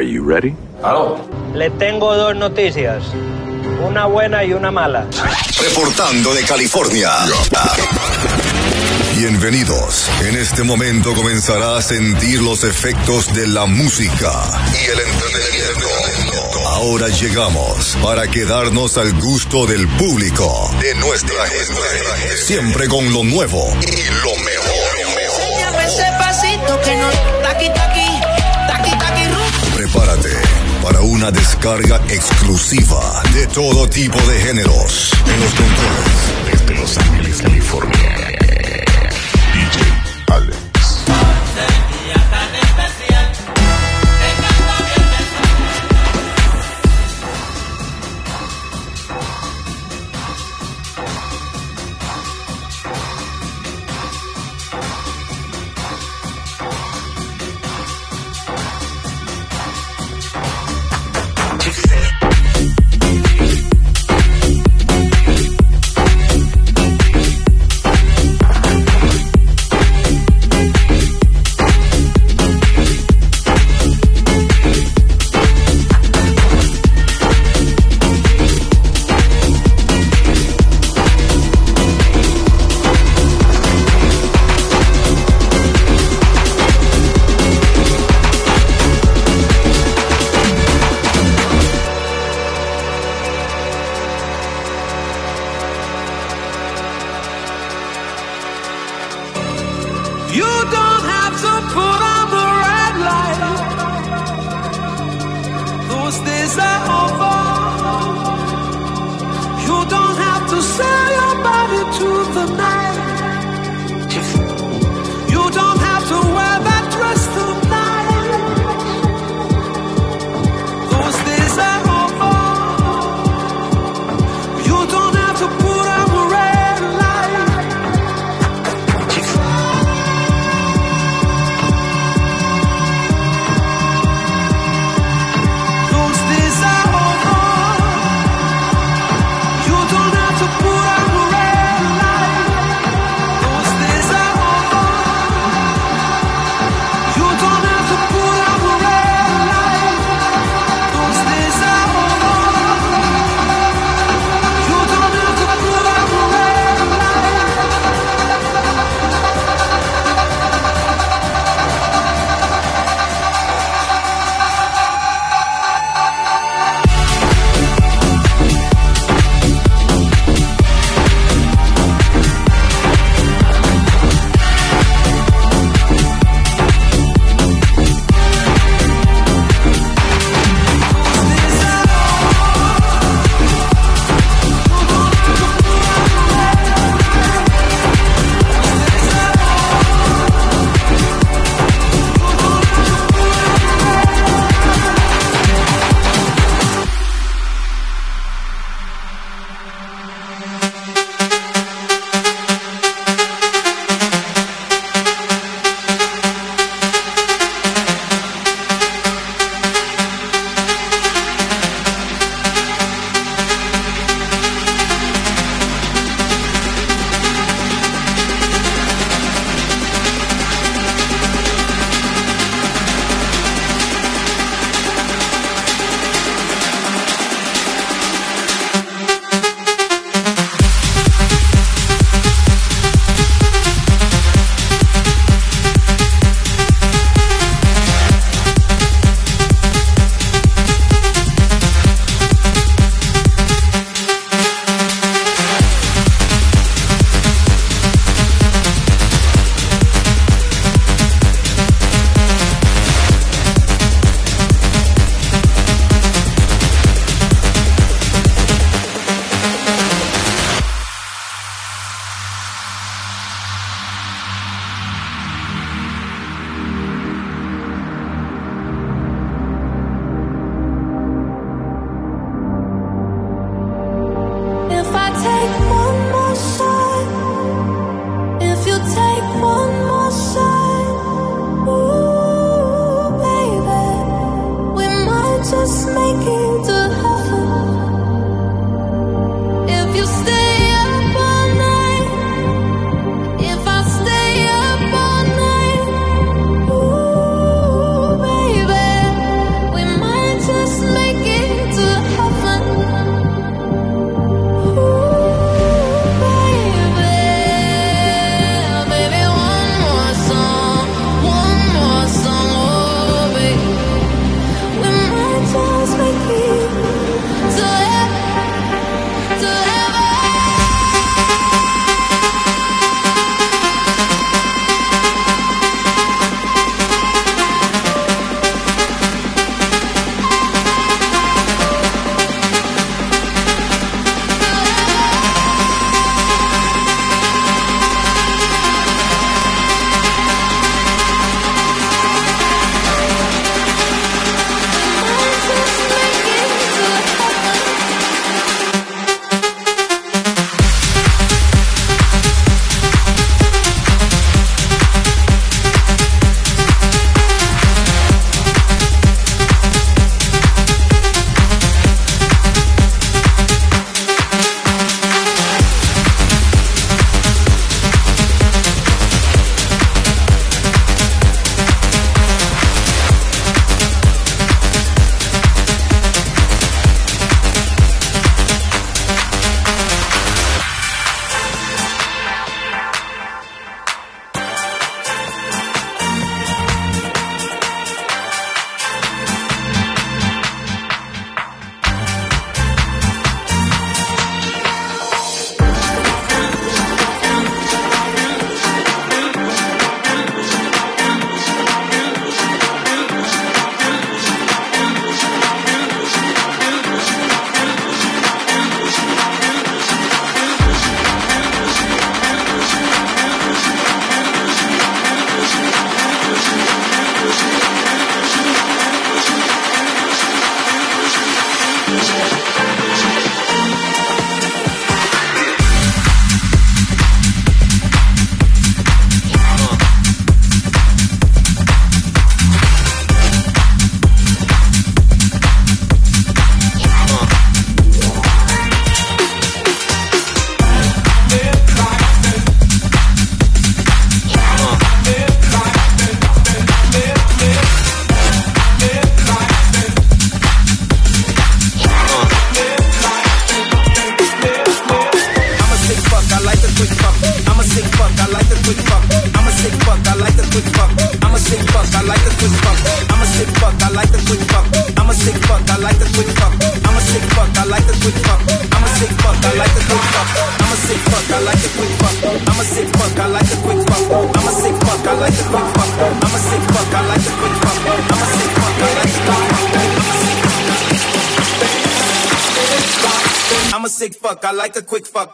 Are you ready? Le tengo dos noticias, una buena y una mala. Reportando de California. Bienvenidos. En este momento comenzará a sentir los efectos de la música y el entretenimiento. Ahora llegamos para quedarnos al gusto del público, de nuestra gente. Siempre con lo nuevo y lo mejor. Enséñame ese pasito que no taqui. Prepárate para una descarga exclusiva de todo tipo de géneros. En los controles. Desde Los Ángeles, California. DJ Alex. Fuck. I'm a sick fuck, I like a quick fuck. I'm a sick fuck, I like a quick fuck. I'm a sick fuck, I like a quick fuck. I'm a sick fuck, I like a quick fuck. I'm a sick fuck, I like a quick fuck. I'm a sick fuck, I like a quick fuck.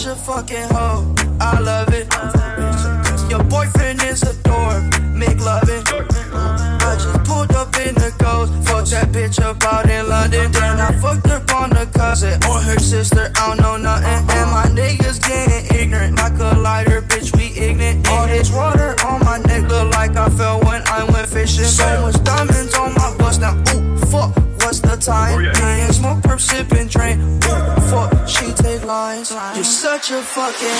Such a fucking hoe. I love it. Your boyfriend is a dork. Make loving. I just pulled up in the ghost. Fuck that bitch up out in London. Then I fucked up on the cousin or her sister. I don't know nothing. And my niggas getting ignorant. A lighter, bitch, we ignorant. All this water on my neck look like I fell when I went fishing. So much diamonds on my bust now. Ooh, fuck. What's the time? Oh, yeah. Me smoke, perp, sipping, drain. Fuck. She take lines. You're such a fucking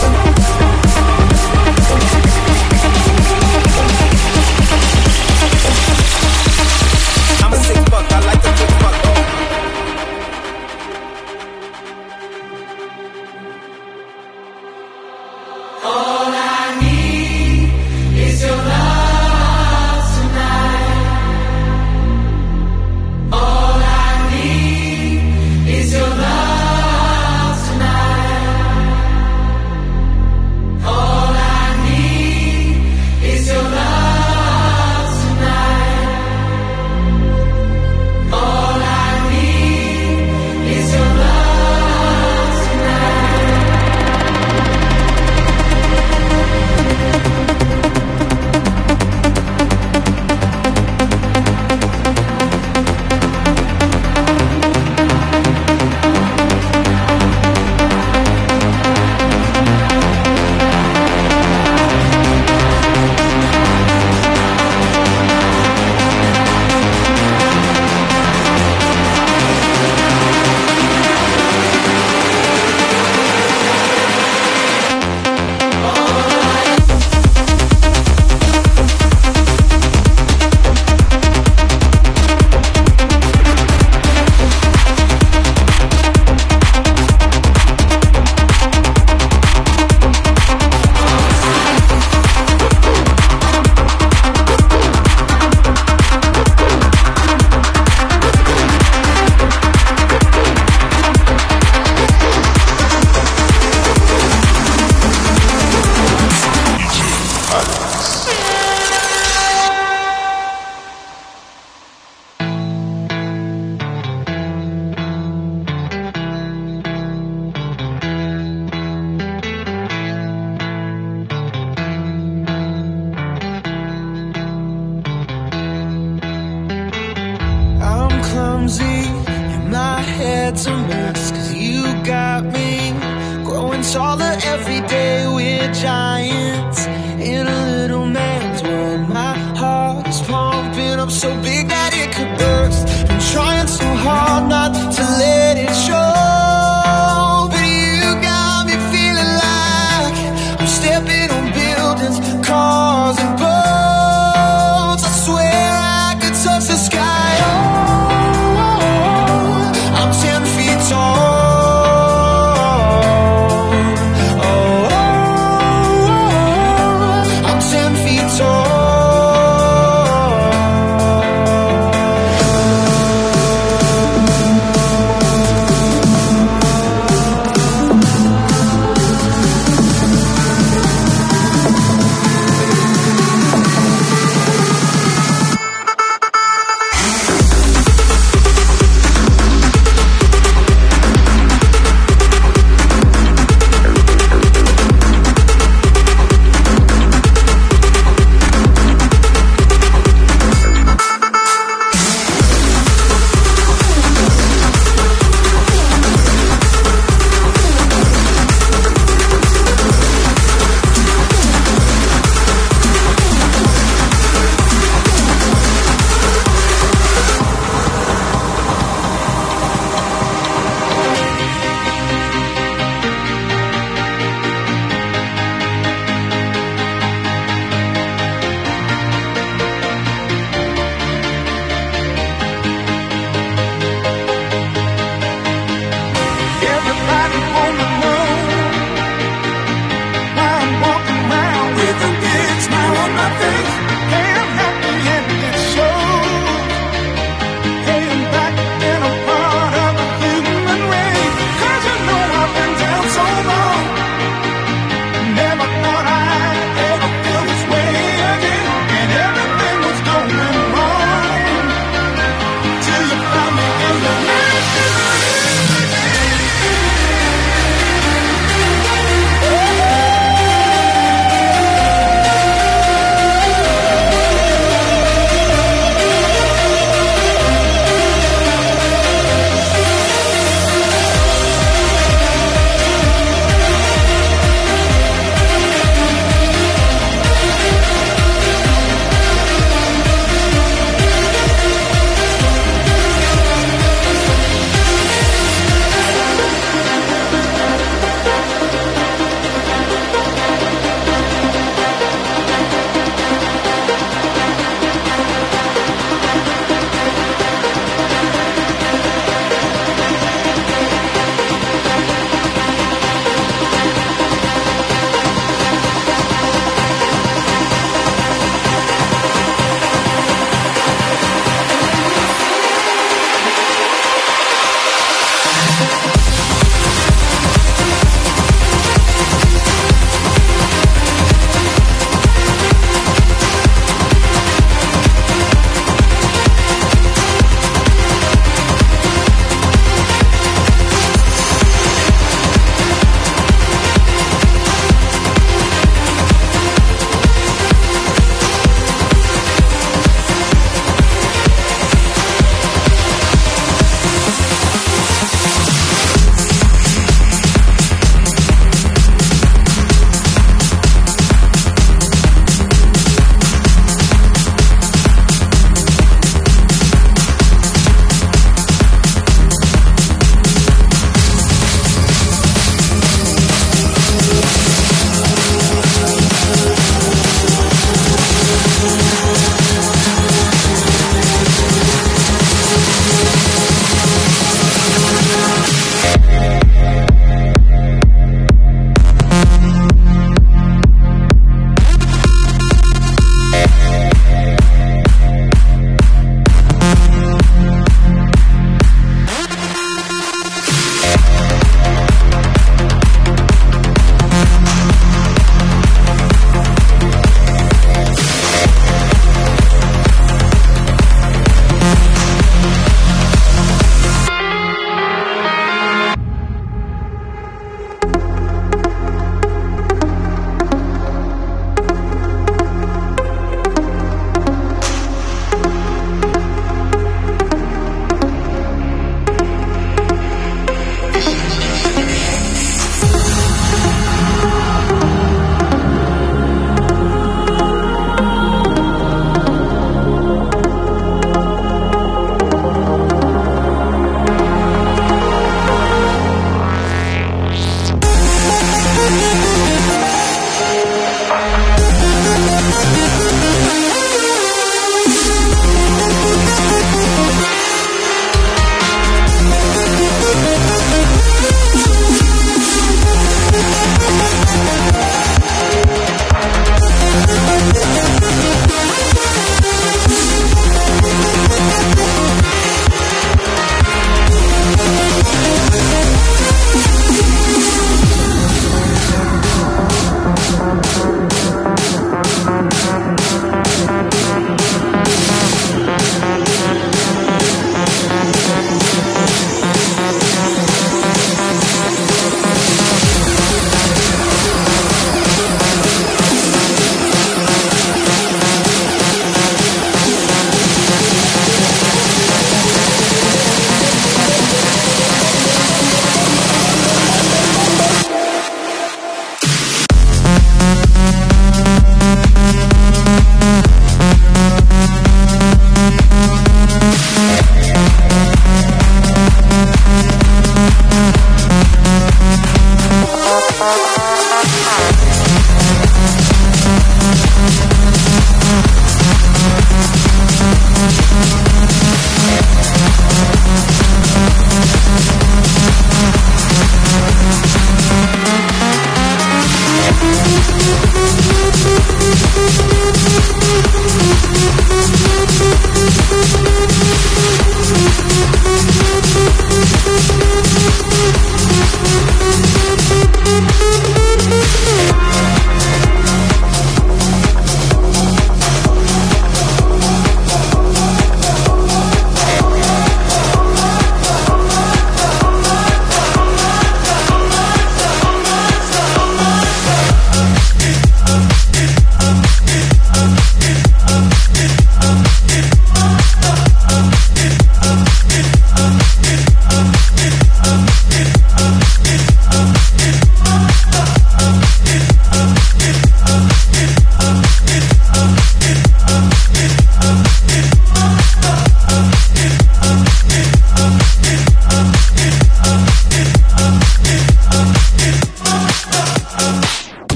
I'm